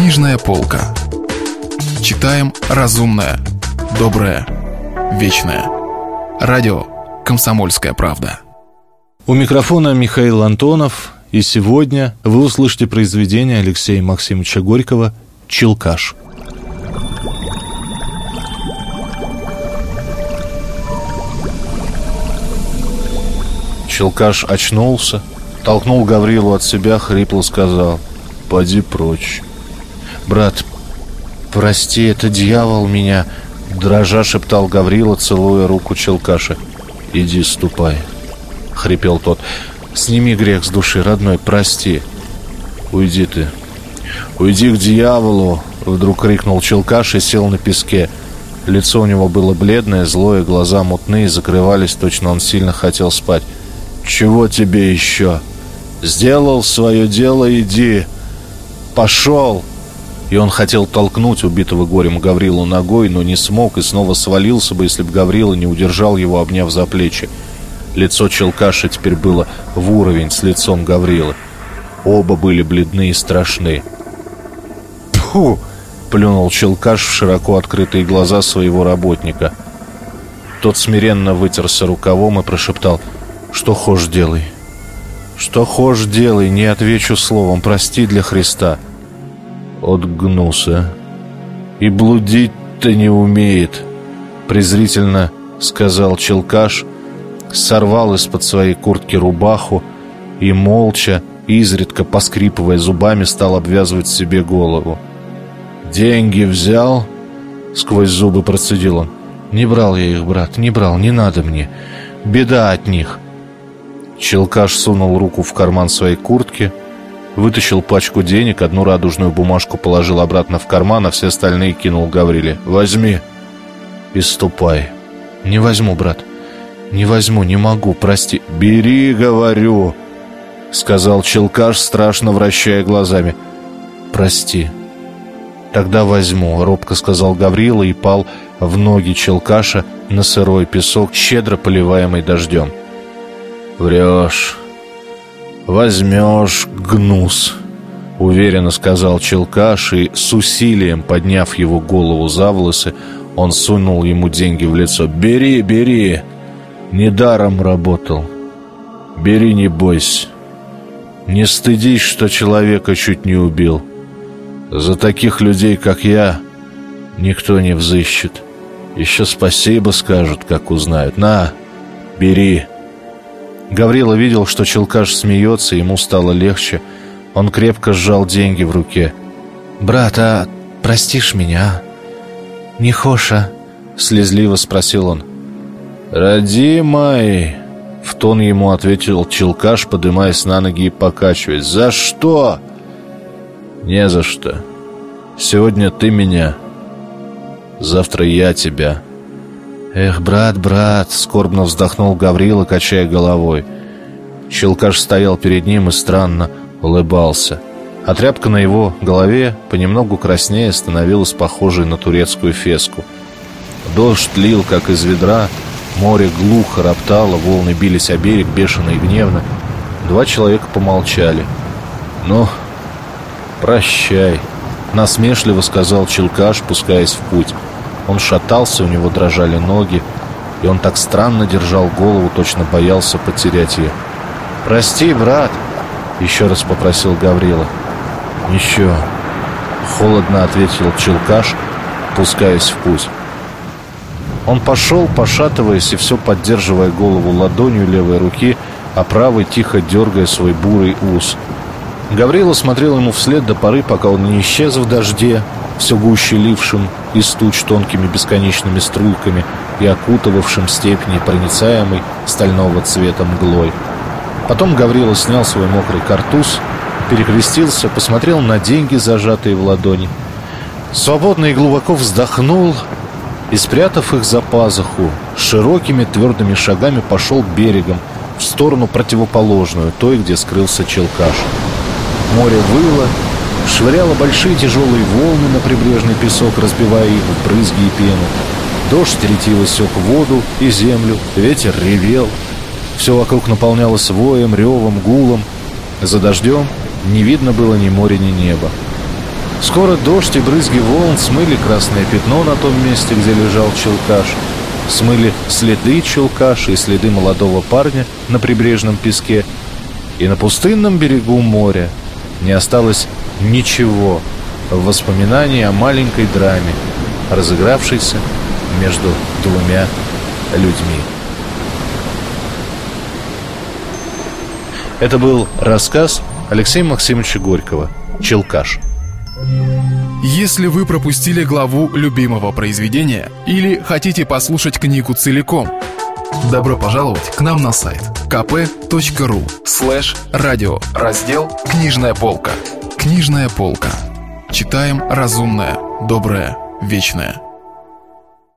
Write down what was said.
Книжная полка. Читаем разумное, доброе, вечное. Радио «Комсомольская правда». У микрофона Михаил Антонов, и сегодня вы услышите произведение Алексея Максимовича Горького «Челкаш». Челкаш очнулся, толкнул Гаврилу от себя, хрипло сказал «Поди прочь». «Брат, прости, это дьявол меня», дрожа шептал Гаврила, целуя руку Челкаша. «Иди, ступай», — хрипел тот. «Сними грех с души, родной, прости». «Уйди ты, уйди к дьяволу!» Вдруг крикнул Челкаш и сел на песке. Лицо у него было бледное, злое, глаза мутные, закрывались, точно он сильно хотел спать. Чего тебе еще? Сделал свое дело, иди. Пошел. И он хотел толкнуть убитого горем Гаврилу ногой, но не смог и снова свалился бы, если бы Гаврила не удержал его, обняв за плечи. Лицо Челкаша теперь было в уровень с лицом Гаврилы. Оба были бледны и страшны. «Фу!» — плюнул Челкаш в широко открытые глаза своего работника. Тот смиренно вытерся рукавом и прошептал — что хошь делай. Что хошь делай, не отвечу словом, прости для Христа. От гнуса. И блудить-то не умеет, презрительно сказал Челкаш, сорвал из-под своей куртки рубаху и молча, изредка поскрипывая зубами, стал обвязывать себе голову. «Деньги взял?» — сквозь зубы процедил он. «Не брал я их, брат, не брал, не надо мне. Беда от них». Челкаш сунул руку в карман своей куртки, вытащил пачку денег, одну радужную бумажку положил обратно в карман, а все остальные кинул Гавриле. «Возьми и ступай». «Не возьму, брат. Не возьму, не могу, прости». «Бери, говорю», — сказал Челкаш, страшно вращая глазами. «Прости». «Тогда возьму», — робко сказал Гаврила и пал в ноги Челкаша на сырой песок, щедро поливаемый дождем. «Врешь. Возьмешь гнус», — уверенно сказал Челкаш, и с усилием, подняв его голову за волосы, он сунул ему деньги в лицо. «Бери, бери! Недаром работал. Бери, не бойся. Не стыдись, что человека чуть не убил. За таких людей, как я, никто не взыщет. Еще спасибо скажут, как узнают. На, бери!» Гаврила видел, что Челкаш смеется, ему стало легче. Он крепко сжал деньги в руке. «Брат, а простишь меня, а? Не хоша?» Слезливо спросил он. «Родимый!» В тон ему ответил Челкаш, подымаясь на ноги и покачиваясь. «За что?» «Не за что. Сегодня ты меня, завтра я тебя». «Эх, брат, брат!» — скорбно вздохнул Гаврила, качая головой. Щелкаш стоял перед ним и странно улыбался. А тряпка на его голове понемногу краснее становилась похожей на турецкую феску. Дождь лил, как из ведра, море глухо роптало, волны бились о берег бешено и гневно. Два человека помолчали. «Ну, прощай», — насмешливо сказал Челкаш, пускаясь в путь. Он шатался, у него дрожали ноги, и он так странно держал голову, точно боялся потерять ее. «Прости, брат!» — еще раз попросил Гаврила. «Еще!» — холодно ответил Челкаш, пускаясь в путь. Он пошел, пошатываясь и все поддерживая голову ладонью левой руки, а правой тихо дергая свой бурый ус. Гаврила смотрел ему вслед до поры, пока он не исчез в дожде, все гуще лившим из туч тонкими бесконечными струйками и окутывавшим степь непроницаемой стального цвета мглой. Потом Гаврила снял свой мокрый картуз, перекрестился, посмотрел на деньги, зажатые в ладони. Свободно и глубоко вздохнул и, спрятав их за пазуху, широкими твердыми шагами пошел берегом в сторону противоположную, той, где скрылся Челкаш. Море выло, швыряла большие тяжелые волны на прибрежный песок, разбивая их в брызги и пену. Дождь ретиво сек воду и землю, ветер ревел. Все вокруг наполнялось воем, ревом, гулом. За дождем не видно было ни моря, ни неба. Скоро дождь и брызги волн смыли красное пятно на том месте, где лежал челкаш. Смыли следы челкаша и следы молодого парня на прибрежном песке. И на пустынном берегу моря не осталось ничего в воспоминании о маленькой драме, разыгравшейся между двумя людьми. Это был рассказ Алексея Максимовича Горького «Челкаш». Если вы пропустили главу любимого произведения или хотите послушать книгу целиком, добро пожаловать к нам на сайт kp.ru слэш радио раздел «Книжная полка». Книжная полка. Читаем разумное, доброе, вечное.